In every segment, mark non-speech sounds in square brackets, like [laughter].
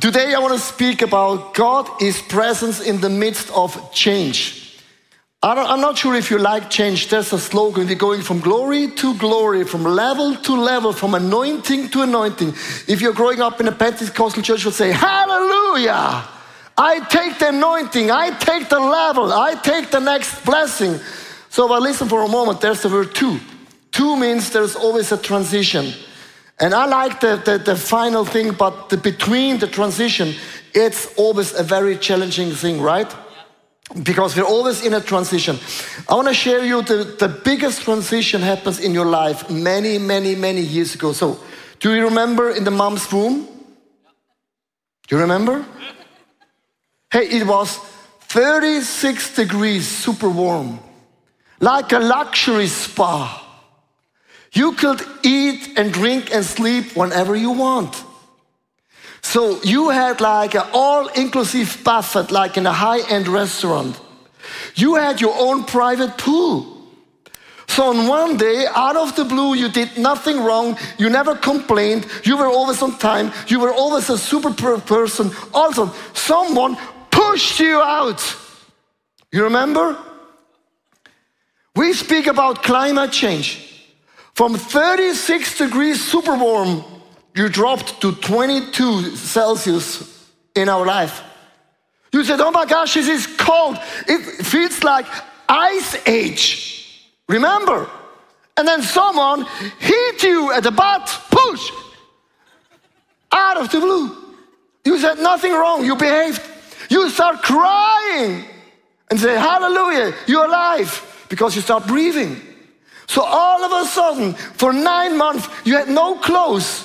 today I want to speak about God is presence in the midst of change. I am not sure if you like change. There's a slogan, we're going from glory to glory, from level to level, from anointing to anointing. If you're growing up in a Pentecostal church, you'll say, Hallelujah! I take the anointing, I take the level, I take the next blessing. So, but listen for a moment, there's the word two. Two means there's always a transition. And I like the, the, the final thing, but the between the transition, it's always a very challenging thing, right? because we're always in a transition. I want to share you the, the biggest transition happens in your life many, many, many years ago. So, do you remember in the mom's womb? Do you remember? Hey, it was 36 degrees, super warm, like a luxury spa. You could eat and drink and sleep whenever you want. So you had like an all-inclusive buffet, like in a high-end restaurant. You had your own private pool. So on one day, out of the blue, you did nothing wrong. You never complained. You were always on time. You were always a super person. Also, someone pushed you out. You remember? We speak about climate change. From 36 degrees super warm you dropped to 22 Celsius in our life. You said, oh my gosh, this is cold. It feels like ice age. Remember? And then someone hit you at the butt, push, out of the blue. You said nothing wrong, you behaved. You start crying and say, Hallelujah, you're alive because you start breathing. So all of a sudden, for nine months, you had no clothes.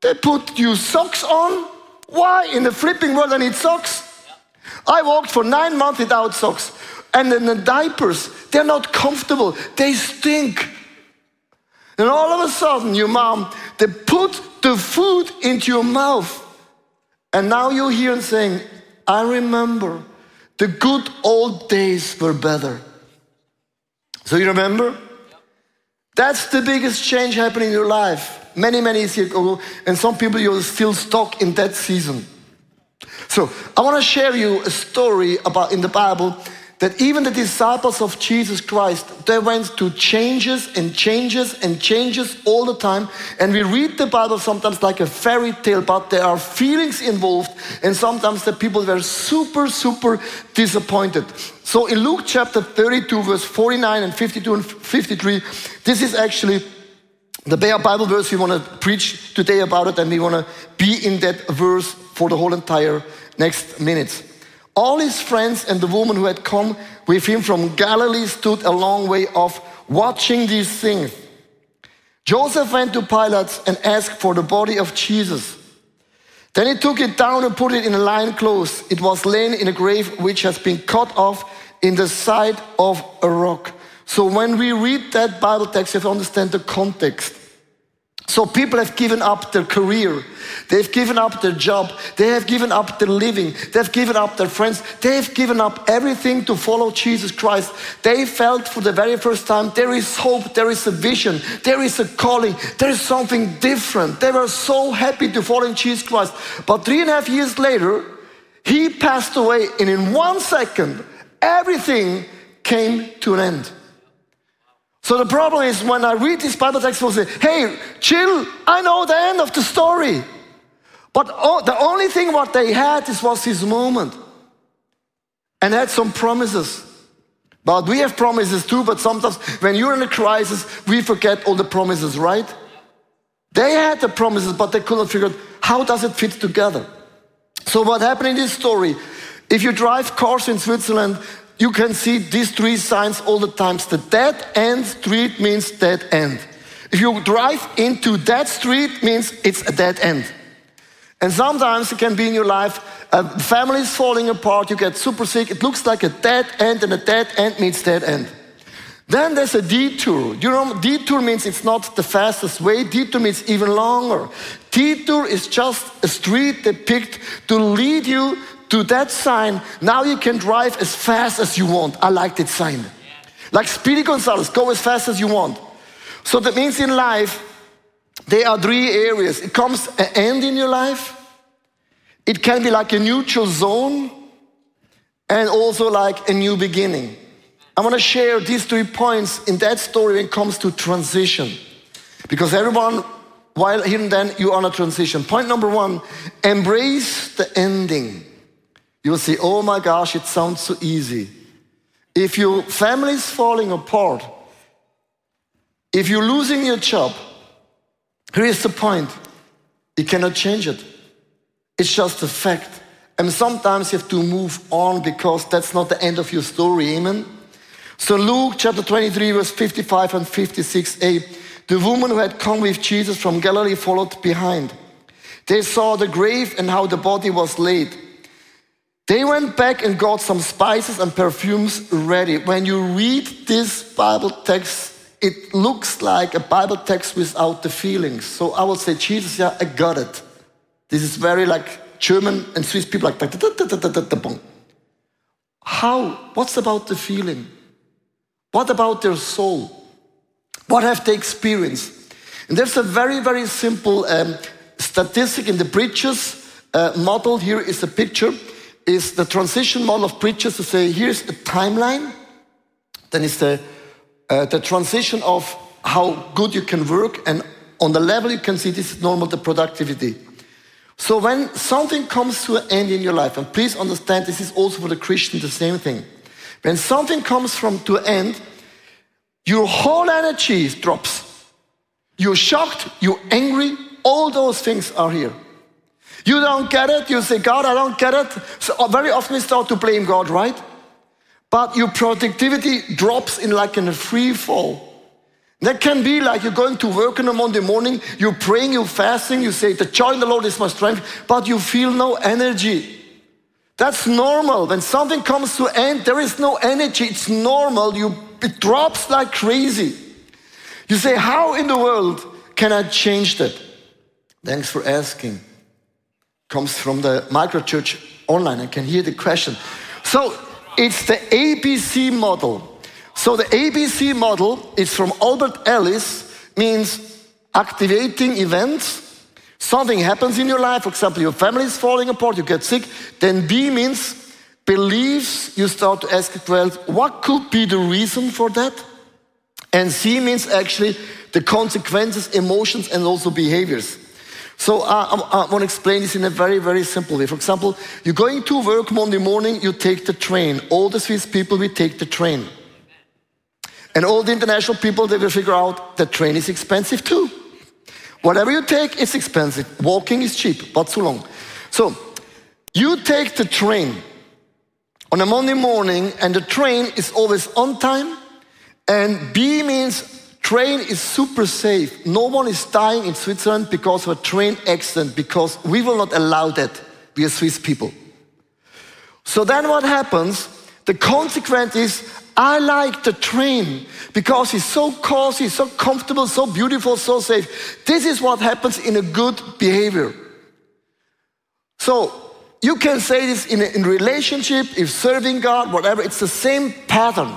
They put you socks on. Why in the flipping world I need socks? I walked for nine months without socks. And then the diapers, they're not comfortable. They stink. And all of a sudden, your mom, they put the food into your mouth. And now you're here and saying, I remember the good old days were better. So you remember? That's the biggest change happening in your life many, many years ago, and some people you're still stuck in that season. So I want to share you a story about in the Bible that even the disciples of Jesus Christ, they went to changes and changes and changes all the time. And we read the Bible sometimes like a fairy tale, but there are feelings involved, and sometimes the people were super, super disappointed. So in Luke chapter 32, verse 49 and 52 and 53, this is actually the Bayer Bible verse we want to preach today about it, and we want to be in that verse for the whole entire next minutes. All his friends and the woman who had come with him from Galilee stood a long way off, watching these things. Joseph went to Pilate and asked for the body of Jesus. Then he took it down and put it in a lion clothes. It was laid in a grave which has been cut off in the side of a rock. So when we read that Bible text, you have to understand the context. So people have given up their career. They've given up their job. They have given up their living. They've given up their friends. They've given up everything to follow Jesus Christ. They felt for the very first time there is hope, there is a vision, there is a calling, there is something different. They were so happy to follow Jesus Christ. But three and a half years later, he passed away, and in one second, everything came to an end. So the problem is when I read this Bible text, will say, hey, chill, I know the end of the story. But oh, the only thing what they had is was his moment. And had some promises. But we have promises too, but sometimes when you're in a crisis, we forget all the promises, right? They had the promises, but they couldn't figure out how does it fit together. So what happened in this story, if you drive cars in Switzerland, you can see these three signs all the times. The dead end street means dead end. If you drive into that street, means it's a dead end. And sometimes it can be in your life, a family is falling apart, you get super sick, it looks like a dead end, and a dead end means dead end. Then there's a detour. You know, detour means it's not the fastest way, detour means even longer. Detour is just a street they picked to lead you to that sign, now you can drive as fast as you want. I like that sign. Like Speedy Gonzales, go as fast as you want. So that means in life, there are three areas. It comes an end in your life, It can be like a neutral zone and also like a new beginning. I want to share these three points in that story when it comes to transition. Because everyone, while here and then, you are on a transition. Point number one embrace the ending. You'll say, oh my gosh, it sounds so easy. If your family is falling apart, if you're losing your job, here is the point you cannot change it. It's just a fact. And sometimes you have to move on because that's not the end of your story. Amen. So, Luke chapter 23, verse 55 and 56a the woman who had come with Jesus from Galilee followed behind. They saw the grave and how the body was laid. They went back and got some spices and perfumes ready. When you read this Bible text, it looks like a Bible text without the feelings. So I will say, Jesus, yeah, I got it. This is very like German and Swiss people like how? What's about the feeling? What about their soul? What have they experienced? And there's a very, very simple um, statistic in the Bridges uh, model. Here is a picture. Is the transition model of Bridges to say here's a timeline, then it's the uh, the transition of how good you can work, and on the level you can see this is normal the productivity. So when something comes to an end in your life, and please understand this is also for the Christian the same thing. When something comes from to an end, your whole energy drops. You're shocked, you're angry, all those things are here. You don't get it, you say, God, I don't get it. So uh, very often we start to blame God, right? But your productivity drops in like in a free fall. That can be like you're going to work on a Monday morning, you're praying, you're fasting, you say, The joy in the Lord is my strength, but you feel no energy. That's normal. When something comes to end, there is no energy. It's normal. You, it drops like crazy. You say, How in the world can I change that? Thanks for asking. Comes from the microchurch online. I can hear the question. So it's the ABC model. So the ABC model is from Albert Ellis, means activating events Something happens in your life, for example, your family is falling apart, you get sick. Then B means beliefs, you start to ask, well, what could be the reason for that? And C means actually the consequences, emotions, and also behaviors. So uh, I, I want to explain this in a very, very simple way. For example, you're going to work Monday morning, you take the train. All the Swiss people, we take the train. And all the international people, they will figure out the train is expensive too. Whatever you take, it's expensive. Walking is cheap, but too long. So you take the train on a Monday morning, and the train is always on time. And B means train is super safe. No one is dying in Switzerland because of a train accident, because we will not allow that. We are Swiss people. So then what happens? The consequence is I like the train because it's so cozy, so comfortable, so beautiful, so safe. This is what happens in a good behavior. So you can say this in, a, in relationship, if serving God, whatever, it's the same pattern.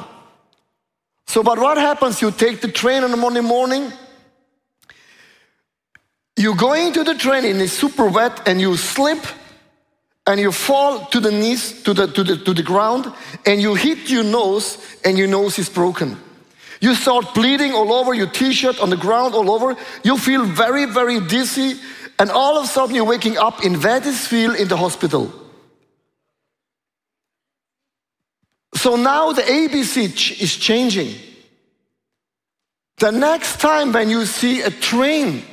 So, but what happens? You take the train on a Monday morning, you go into the train and it's super wet and you slip and you fall to the knees, to the, to the, to the ground, and you hit your nose, and your nose is broken. You start bleeding all over your t shirt, on the ground, all over. You feel very, very dizzy, and all of a sudden you're waking up in Wädenswil in the hospital. So now the ABC is changing. The next time when you see a train,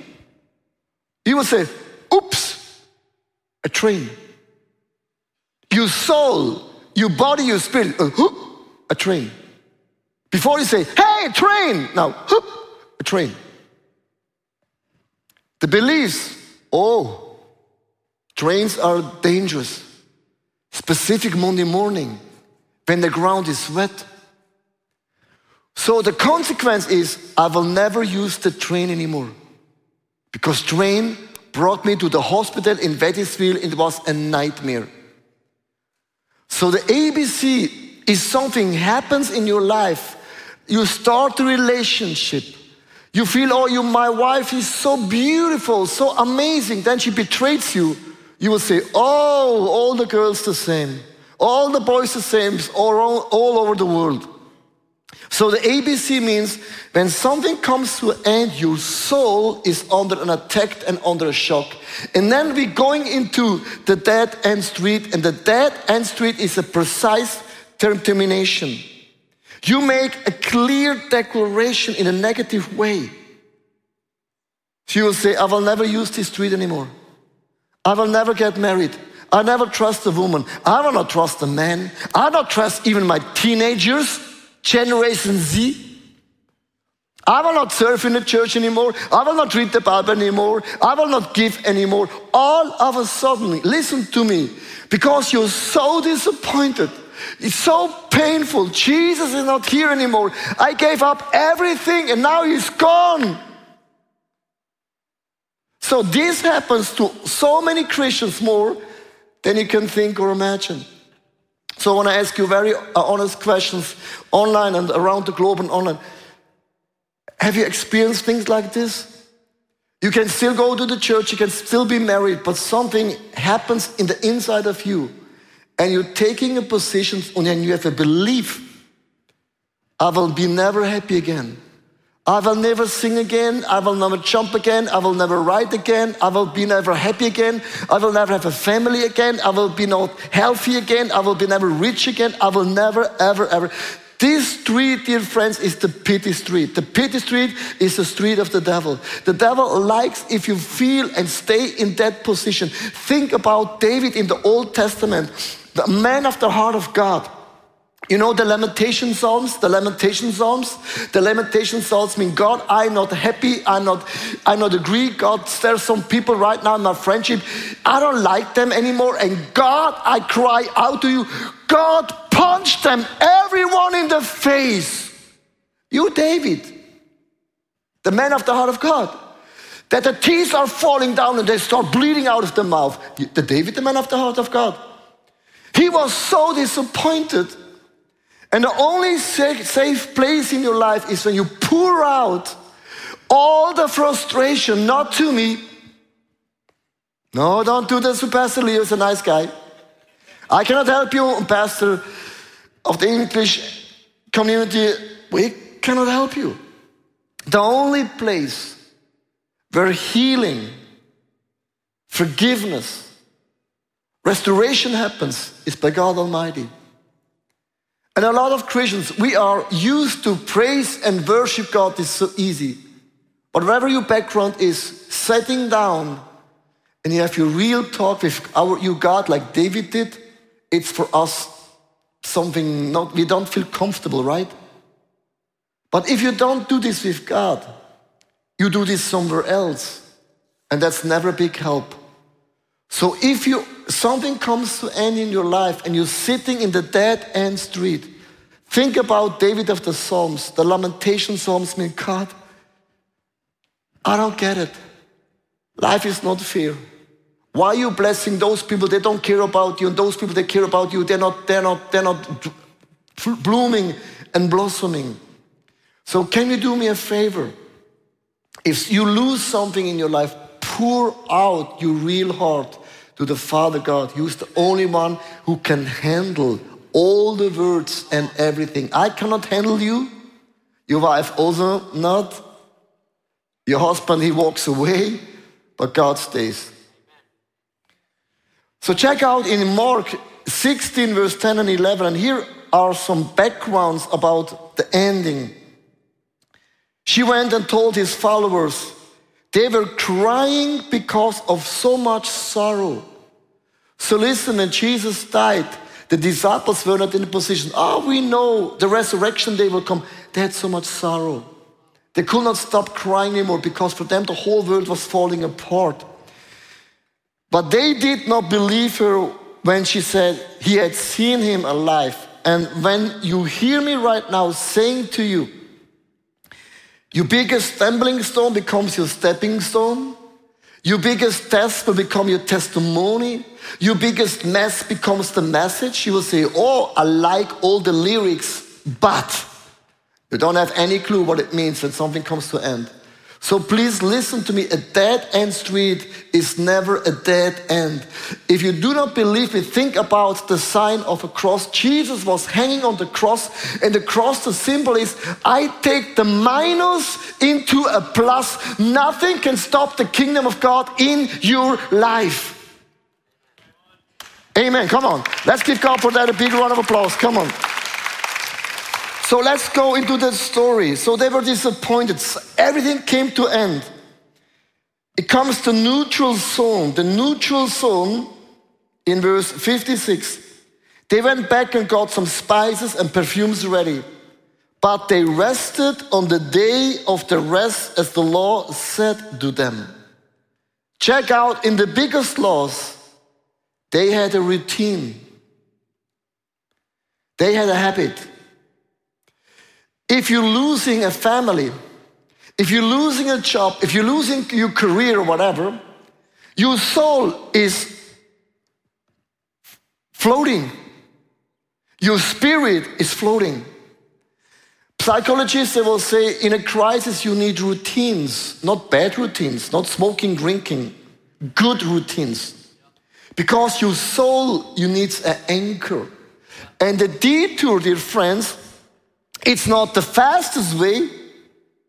you will say, Oops, a train your soul, your body, your spirit, uh, a train. Before you say, hey, train, now, a train. The beliefs, oh, trains are dangerous. Specific Monday morning when the ground is wet. So the consequence is I will never use the train anymore. Because train brought me to the hospital in Wädenswil. It was a nightmare. So the ABC is something happens in your life. You start a relationship. You feel, oh, you, my wife is so beautiful, so amazing. Then she betrays you. you will say, oh, all the girls the same, all the boys the same, all, all over the world. So the ABC means when something comes to end, your soul is under an attack and under a shock. And then we're going into the dead end street, and the dead end street is a precise termination. You make a clear declaration in a negative way. She will say, I will never use this street anymore. I will never get married. I never trust a woman. I will not trust a man. I don't trust even my teenagers, Generation Z. I will not serve in the church anymore. I will not read the Bible anymore. I will not give anymore. All of a sudden, listen to me, because you're so disappointed. It's so painful. Jesus is not here anymore. I gave up everything and now he's gone. So this happens to so many Christians more than you can think or imagine. So I want to ask you very uh, honest questions online and around the globe and online. Have you experienced things like this? You can still go to the church, you can still be married, but something happens in the inside of you. And you're taking a position and you have a belief, I will be never happy again. I will never sing again. I will never jump again. I will never write again. I will be never happy again. I will never have a family again. I will be not healthy again. I will be never rich again. I will never, ever, ever. This street, dear friends, is the pity street. The pity street is the street of the devil. The devil likes if you feel and stay in that position. Think about David in the Old Testament, the man of the heart of God. You know the lamentation psalms, the lamentation psalms? The lamentation psalms mean, God, I'm not happy, I'm not, I'm not agree. God, there's some people right now in my friendship, I don't like them anymore. And God, I cry out to you, God, punch them, everyone in the face. You, David, the man of the heart of God. That the teeth are falling down and they start bleeding out of the mouth. The David, the man of the heart of God. He was so disappointed and the only safe place in your life is when you pour out all the frustration, not to me. No, don't do this to Pastor Leo, he's a nice guy. I cannot help you, Pastor of the English community. We cannot help you. The only place where healing, forgiveness, restoration happens is by God Almighty. And a lot of Christians, we are used to praise and worship God is so easy. But whatever your background is, sitting down and you have your real talk with our you God like David did, it's for us something not we don't feel comfortable, right? But if you don't do this with God, you do this somewhere else. And that's never a big help. So if you something comes to end in your life and you're sitting in the dead end street, think about David of the Psalms. The lamentation Psalms mean, God, I don't get it. Life is not fair. Why are you blessing those people? They don't care about you, and those people that care about you, they're not, they're not, they're not blooming and blossoming. So can you do me a favor? If you lose something in your life, pour out your real heart to the Father God. He's the only one who can handle all the words and everything. I cannot handle you. Your wife also not. Your husband, he walks away, but God stays. So check out in Mark 16, verse 10 and 11, and here are some backgrounds about the ending. She went and told his followers, they were crying because of so much sorrow. So listen, when Jesus died, the disciples were not in a position, oh, we know the resurrection day will come. They had so much sorrow. They could not stop crying anymore because for them the whole world was falling apart. But they did not believe her when she said he had seen him alive. And when you hear me right now saying to you, your biggest stumbling stone becomes your stepping stone. Your biggest test will become your testimony. Your biggest mess becomes the message. You will say, Oh, I like all the lyrics, but you don't have any clue what it means when something comes to an end. So please listen to me. A dead end street is never a dead end. If you do not believe me, think about the sign of a cross. Jesus was hanging on the cross, and the cross, the symbol is I take the minus into a plus. Nothing can stop the kingdom of God in your life. Amen. Come on. Let's give God for that a big round of applause. Come on. So let's go into the story. So they were disappointed. Everything came to end. It comes to neutral zone. The neutral zone in verse 56. They went back and got some spices and perfumes ready. But they rested on the day of the rest as the law said to them. Check out in the biggest laws, they had a routine. They had a habit. If you're losing a family, if you're losing a job, if you're losing your career or whatever, your soul is floating. Your spirit is floating. Psychologists, they will say, in a crisis, you need routines, not bad routines, not smoking, drinking, good routines. Because your soul, you need an anchor. And the detour, dear friends, it's not the fastest way,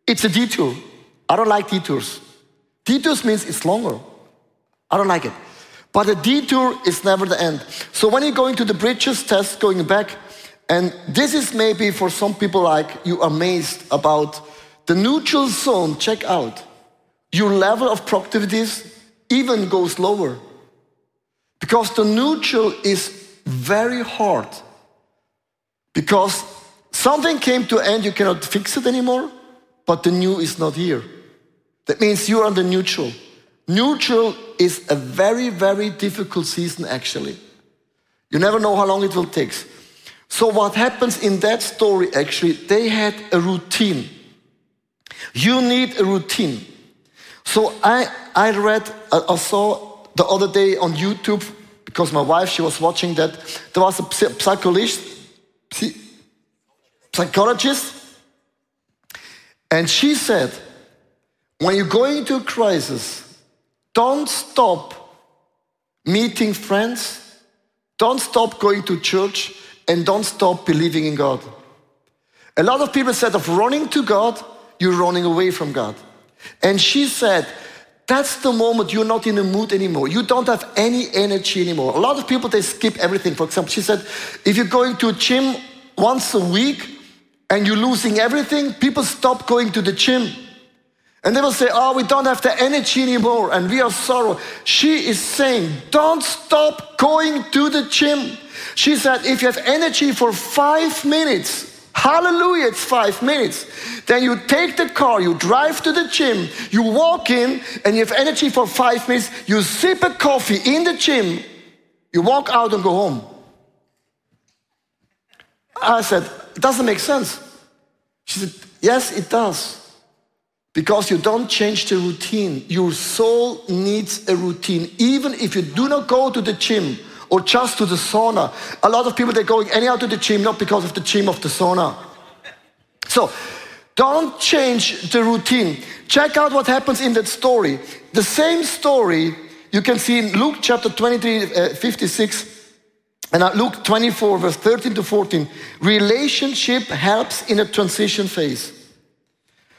it's a detour. I don't like detours. Detours means it's longer. I don't like it. But a detour is never the end. So when you're going to the bridges test, going back, and this is maybe for some people like you amazed about the neutral zone, check out. Your level of productivities even goes lower. Because the neutral is very hard. Because Something came to end, you cannot fix it anymore, but the new is not here. That means you're on the neutral. Neutral is a very, very difficult season, actually. You never know how long it will take. So, what happens in that story, actually, they had a routine. You need a routine. So, I, I read, I saw the other day on YouTube, because my wife, she was watching that, there was a psychologist, psychologist, and she said, when you go into a crisis, don't stop meeting friends, don't stop going to church, and don't stop believing in God. A lot of people said of running to God, you're running away from God. And she said, that's the moment you're not in the mood anymore. You don't have any energy anymore. A lot of people, they skip everything. For example, she said, if you're going to a gym once a week, and you're losing everything, people stop going to the gym. And they will say, Oh, we don't have the energy anymore and we are sorrow. She is saying, Don't stop going to the gym. She said, If you have energy for five minutes, hallelujah, it's five minutes, then you take the car, you drive to the gym, you walk in, and you have energy for five minutes, you sip a coffee in the gym, you walk out and go home. I said, it doesn't make sense. She said, Yes, it does. Because you don't change the routine. Your soul needs a routine. Even if you do not go to the gym or just to the sauna. A lot of people, they're going anyhow to the gym, not because of the gym of the sauna. So, don't change the routine. Check out what happens in that story. The same story you can see in Luke chapter 23, uh, 56. And Luke 24, verse 13 to 14, relationship helps in a transition phase.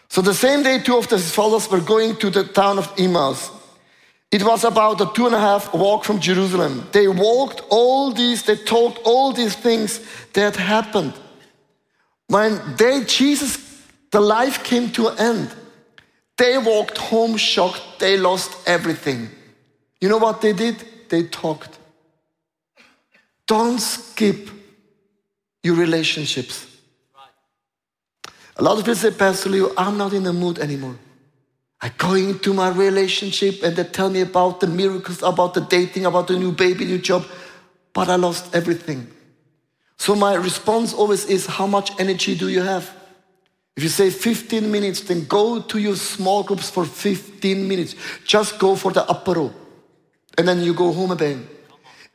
So the same day, two of his followers were going to the town of Emmaus. It was about a two and a half walk from Jerusalem. They walked all these, they talked all these things that happened. When they, Jesus, the life came to an end, they walked home shocked. They lost everything. You know what they did? They talked. Don't skip your relationships. A lot of people say, Pastor Leo, I'm not in the mood anymore. I go into my relationship and they tell me about the miracles, about the dating, about the new baby, new job, but I lost everything. So my response always is, how much energy do you have? If you say 15 minutes, then go to your small groups for 15 minutes. Just go for the upper apero. And then you go home again.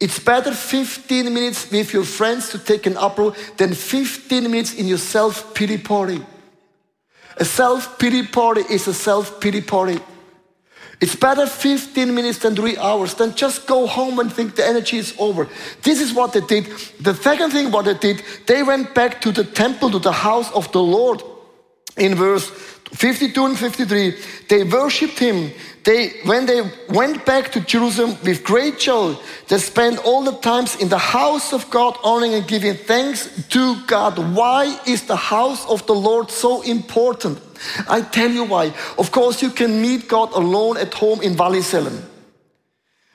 It's better 15 minutes with your friends to take an apero than 15 minutes in your self pity party. A self pity party is a self pity party. It's better 15 minutes than three hours. Then just go home and think the energy is over. This is what they did. The second thing, what they did, they went back to the temple, to the house of the Lord. In verse 52 and 53, they worshipped him. They, when they went back to Jerusalem with great joy, they spent all the times in the house of God, honoring and giving thanks to God. Why is the house of the Lord so important? I tell you why. Of course, you can meet God alone at home in Wallisellen.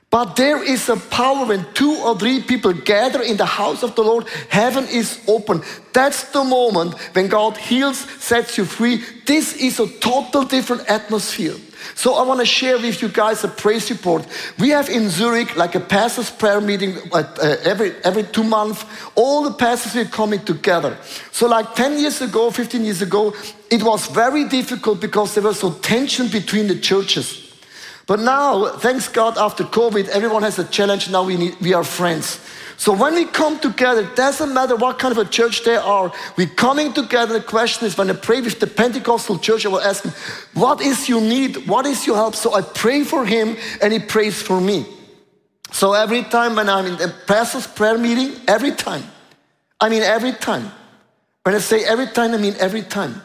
But there is a power when two or three people gather in the house of the Lord, heaven is open. That's the moment when God heals, sets you free. This is a total different atmosphere. So I want to share with you guys a praise report. We have in Zurich like a pastors prayer meeting uh, every every two months. All the pastors are coming together. So like 10 years ago, 15 years ago, it was very difficult because there was so tension between the churches. But now, thanks God, after COVID, everyone has a challenge. Now we, need, we are friends. So when we come together, it doesn't matter what kind of a church they are, we're coming together. The question is when I pray with the Pentecostal church, I will ask him, What is your need? What is your help? So I pray for him and he prays for me. So every time when I'm in the pastor's prayer meeting, every time, I mean every time. When I say every time, I mean every time.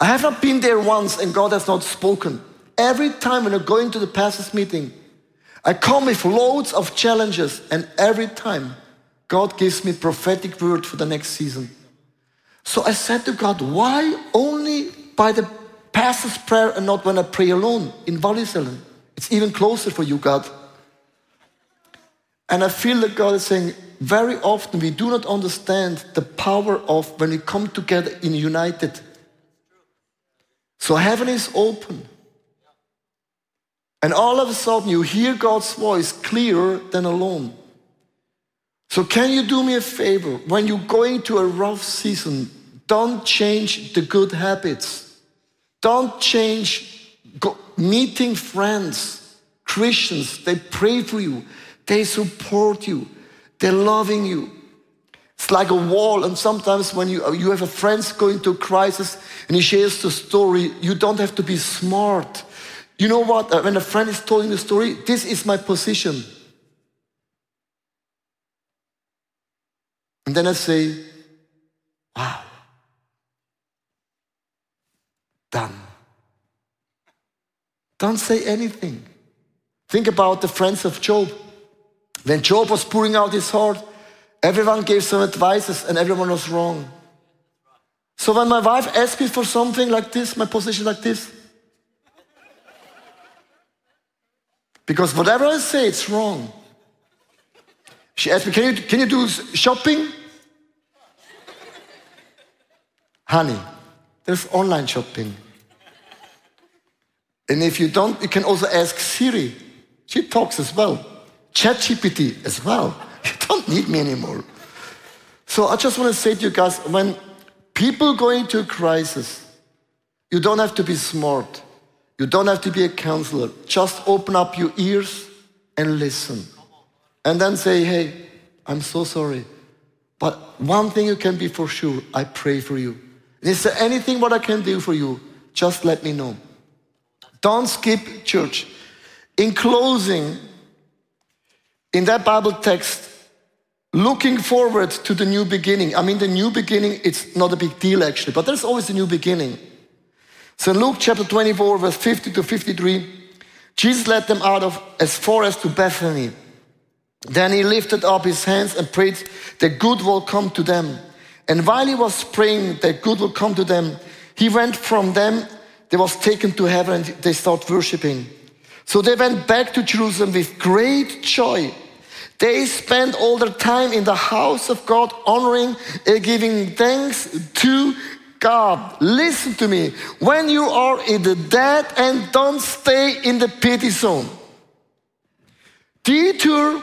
I have not been there once and God has not spoken. Every time when I go into the pastor's meeting, I come with loads of challenges, and every time God gives me prophetic word for the next season. So I said to God, why only by the pastor's prayer and not when I pray alone in Wallisellen? It's even closer for you, God. And I feel that God is saying, very often we do not understand the power of when we come together in united. So heaven is open. And all of a sudden, you hear God's voice clearer than alone. So, can you do me a favor? When you're going to a rough season, don't change the good habits. Don't change meeting friends, Christians. They pray for you, they support you, they're loving you. It's like a wall, and sometimes when you, you have a friend going through a crisis and he shares the story, you don't have to be smart. You know what? Uh, when a friend is telling the story, this is my position. And then I say, wow, done. Don't say anything. Think about the friends of Job. When Job was pouring out his heart, everyone gave some advices and everyone was wrong. So when my wife asked me for something like this, my position like this, Because whatever I say, it's wrong. She asked me, Can you, can you do shopping? Honey, there's online shopping. And if you don't, you can also ask Siri. She talks as well. ChatGPT as well. [laughs] You don't need me anymore. So I just want to say to you guys when people go into a crisis, you don't have to be smart. You don't have to be a counselor. Just open up your ears and listen. And then say, hey, I'm so sorry. But one thing you can be for sure, I pray for you. Is there anything what I can do for you? Just let me know. Don't skip church. In closing, in that Bible text, looking forward to the new beginning. I mean, the new beginning, it's not a big deal actually, but there's always a new beginning. So Luke chapter 24, verse 50 to 53, Jesus led them out of as far as to Bethany. Then he lifted up his hands and prayed that good will come to them. And while he was praying that good will come to them, he went from them, they was taken to heaven and they start worshiping. So they went back to Jerusalem with great joy. They spent all their time in the house of God, honoring and giving thanks to God, listen to me. When you are in the dead and don't stay in the pity zone. Detour,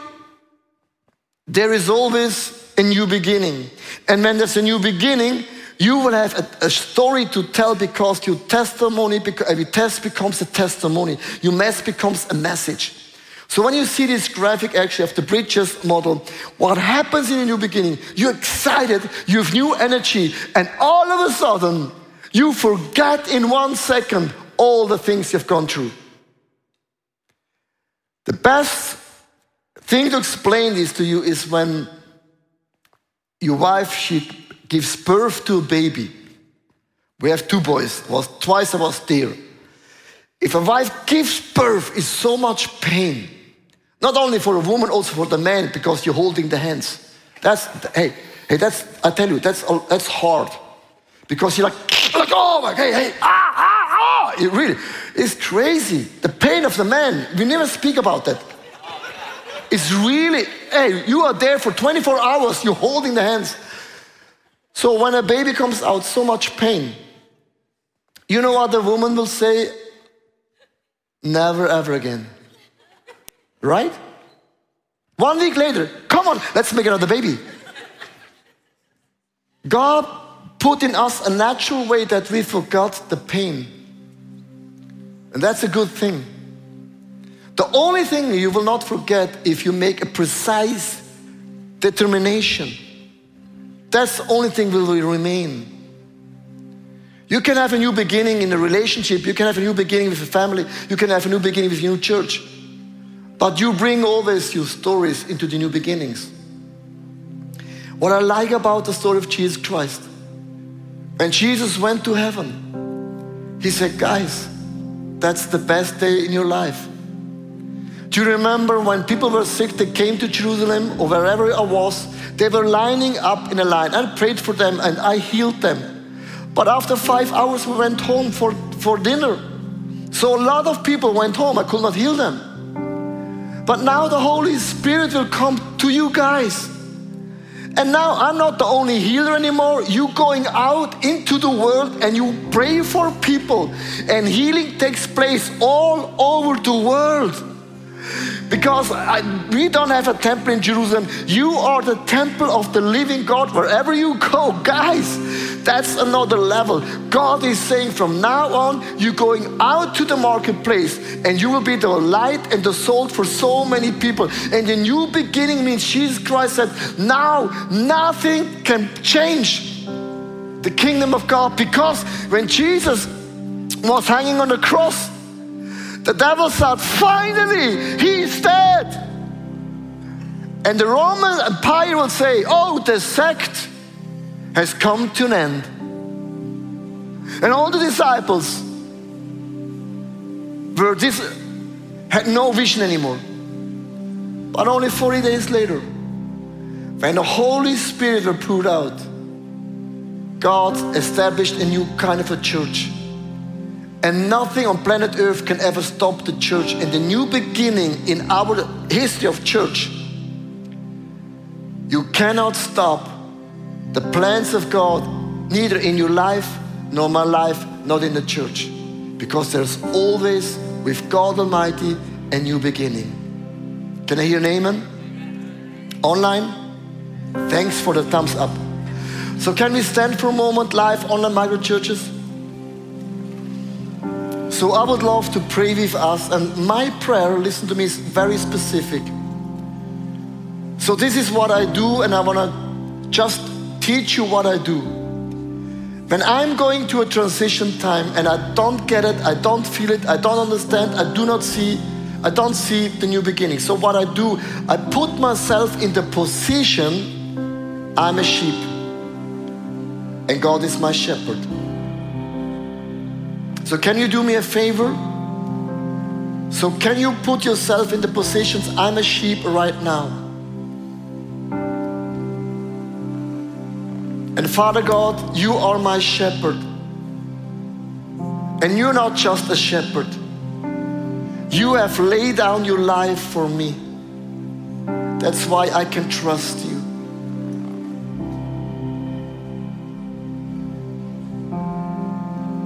there is always a new beginning. And when there's a new beginning, you will have a, a, story to tell because your testimony, every test becomes a testimony. Your mess becomes a message. So when you see this graphic actually of the bridges model, what happens in a new beginning, you're excited, you have new energy, and all of a sudden, You forget in one second all the things you've gone through. The best thing to explain this to you is when your wife she gives birth to a baby. We have two boys. Was twice I was there. If a wife gives birth, is so much pain. Not only for a woman, also for the man, because you're holding the hands. That's hey, hey, that's I tell you, that's that's hard. Because you're like, like oh my hey, hey, ah, ah, ah. It really it's crazy. The pain of the man. We never speak about that. It's really, hey, you are there for 24 hours, you're holding the hands. So when a baby comes out, so much pain. You know what the woman will say? Never ever again. Right? One week later, come on, let's make another baby. God put in us a natural way that we forgot the pain. And that's a good thing. The only thing you will not forget if you make a precise determination. That's the only thing will remain. You can have a new beginning in a relationship, you can have a new beginning with a family, you can have a new beginning with a new church. But you bring always your stories into the new beginnings. What I like about the story of Jesus Christ, when Jesus went to heaven, he said, Guys, that's the best day in your life. Do you remember when people were sick, they came to Jerusalem or wherever I was, they were lining up in a line. I prayed for them and I healed them. But after five hours, we went home for, for dinner. So a lot of people went home. I could not heal them. But now the Holy Spirit will come to you guys. And now I'm not the only healer anymore. You going out into the world and you pray for people, and healing takes place all over the world. Because I, we don't have a temple in Jerusalem. You are the temple of the living God wherever you go. [laughs] Guys, that's another level. God is saying from now on, you're going out to the marketplace and you will be the light and the salt for so many people. And the new beginning means Jesus Christ said, now nothing can change the kingdom of God because when Jesus was hanging on the cross, the devil thought, finally, he's dead. And the Roman Empire will say, oh, the sect has come to an end. And all the disciples were this, had no vision anymore. But only 40 days later, when the Holy Spirit were poured out, God established a new kind of a church and nothing on planet Earth can ever stop the church. And the new beginning in our history of church, you cannot stop the plans of God, neither in your life, nor my life, not in the church. Because there's always, with God Almighty, a new beginning. Can I hear an amen? Online? Thanks for the thumbs up. So, can we stand for a moment live online micro churches? So I would love to pray with us. And my prayer, listen to me, is very specific. So this is what I do, and I want to just teach you what I do. When I'm going to a transition time and I don't get it, I don't feel it, I don't understand, I do not see, I don't see the new beginning. So what I do, I put myself in the position I'm a sheep and God is my shepherd. So, can you do me a favor? So, can you put yourself in the positions I'm a sheep right now? And Father God, you are my shepherd. And you're not just a shepherd, you have laid down your life for me. That's why I can trust you.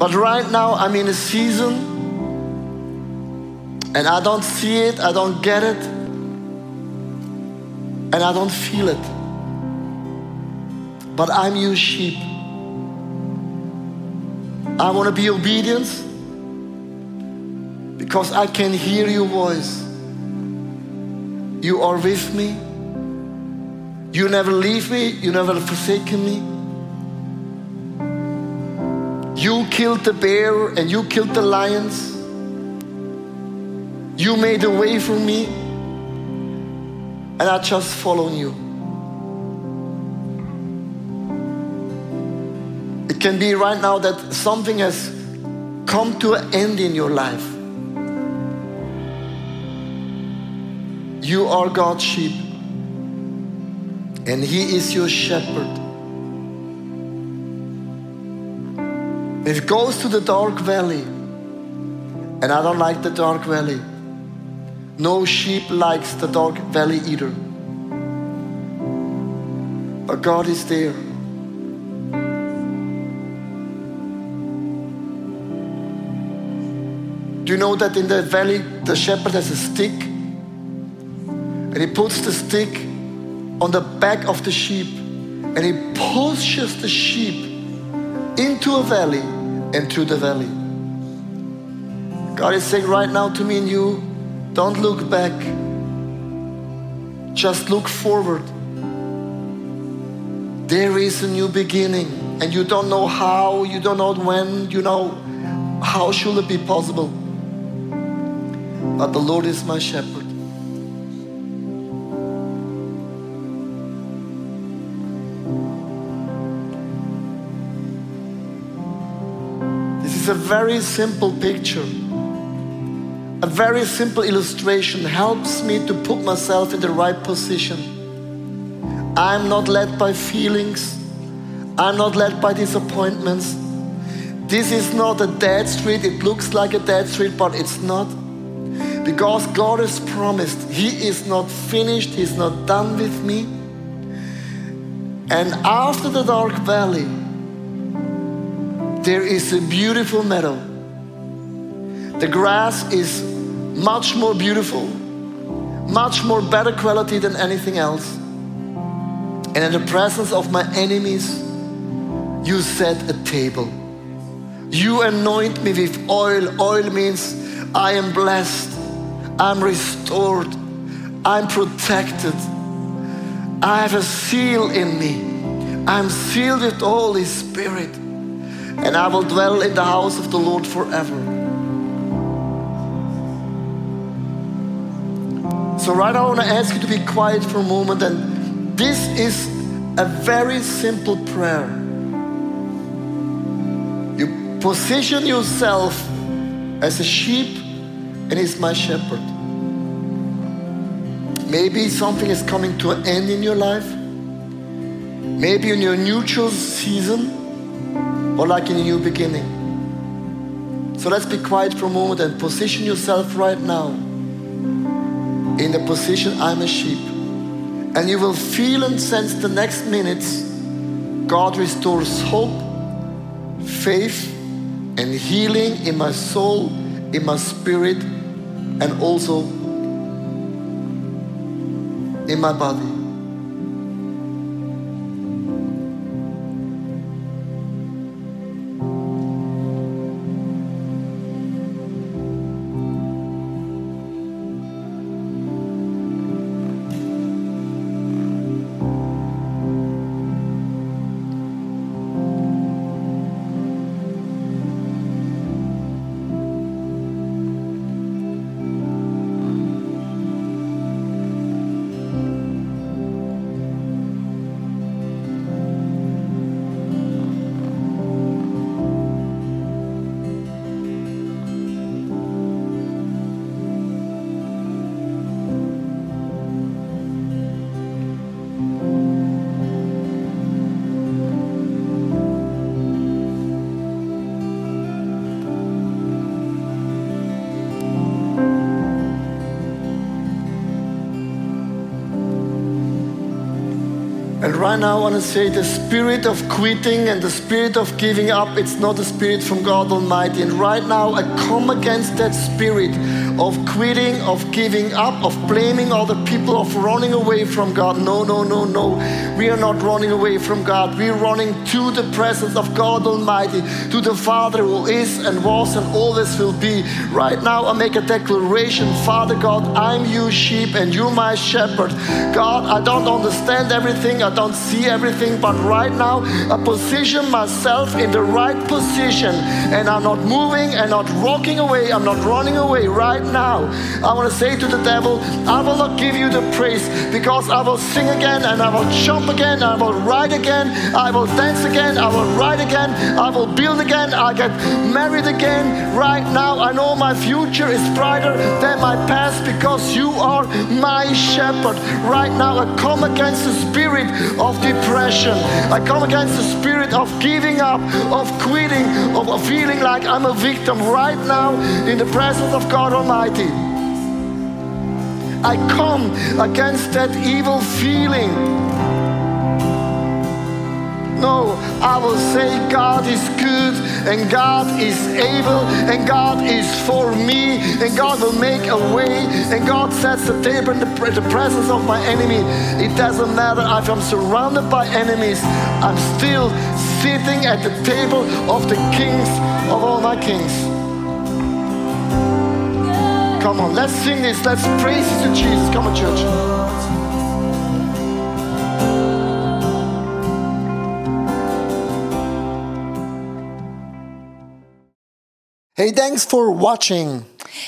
But right now, I'm in a season and I don't see it, I don't get it, and I don't feel it. But I'm your sheep. I want to be obedient because I can hear your voice. You are with me. You never leave me. You never forsaken me. You killed the bear and you killed the lions. You made a way for me, and I just follow you. It can be right now that something has come to an end in your life. You are God's sheep, and He is your shepherd. It goes to the dark valley, and I don't like the dark valley. No sheep likes the dark valley either. But God is there. Do you know that in the valley the shepherd has a stick? And he puts the stick on the back of the sheep and he pushes the sheep into a valley and through the valley. God is saying right now to me and you, don't look back. Just look forward. There is a new beginning, and you don't know how, you don't know when, you know how should it be possible. But the Lord is my shepherd. Very simple picture a very simple illustration helps me to put myself in the right position. I'm not led by feelings, I'm not led by disappointments. This is not a dead street. It looks like a dead street, but it's not. Because God has promised, He is not finished, He's not done with me. And after the dark valley, there is a beautiful meadow. The grass is much more beautiful, much more better quality than anything else. And in the presence of my enemies, you set a table. You anoint me with oil. Oil means I am blessed, I'm restored, I'm protected. I have a seal in me. I'm sealed with the Holy Spirit, and I will dwell in the house of the Lord forever. So, right now, I want to ask you to be quiet for a moment. And this is a very simple prayer. You position yourself as a sheep, and He's my shepherd. Maybe something is coming to an end in your life. Maybe in your neutral season, or like in a new beginning. So let's be quiet for a moment and position yourself right now in the position I'm a sheep. And you will feel and sense the next minutes God restores hope, faith, and healing in my soul, in my spirit, and also in my body. Right now, I want to say the spirit of quitting and the spirit of giving up, it's not a spirit from God Almighty. And right now, I come against that spirit of quitting, of giving up, of blaming other people, of running away from God. No, no, no, no. We are not running away from God. We're running to the presence of God Almighty, to the Father who is and was and always will be. Right now, I make a declaration Father God, I'm your sheep and you're my shepherd. God, I don't understand everything. I I don't see everything, but right now I position myself in the right position and I'm not moving and not walking away. I'm not running away right now. I want to say to the devil, I will not give you the praise because I will sing again and I will jump again. I will ride again. I will dance again. I will ride again. I will build again. I get married again. Right now, I know my future is brighter than my past because you are my shepherd. Right now, I come against the spirit of depression. I come against the spirit of giving up, of quitting, of feeling like I'm a victim right now in the presence of God Almighty. I come against that evil feeling no, I will say God is good and God is able and God is for me and God will make a way and God sets the table in the, the presence of my enemy. It doesn't matter if I'm surrounded by enemies, I'm still sitting at the table of the kings of all my kings. Come on, let's sing this. Let's praise to Jesus. Come on, church. Hey, thanks for watching.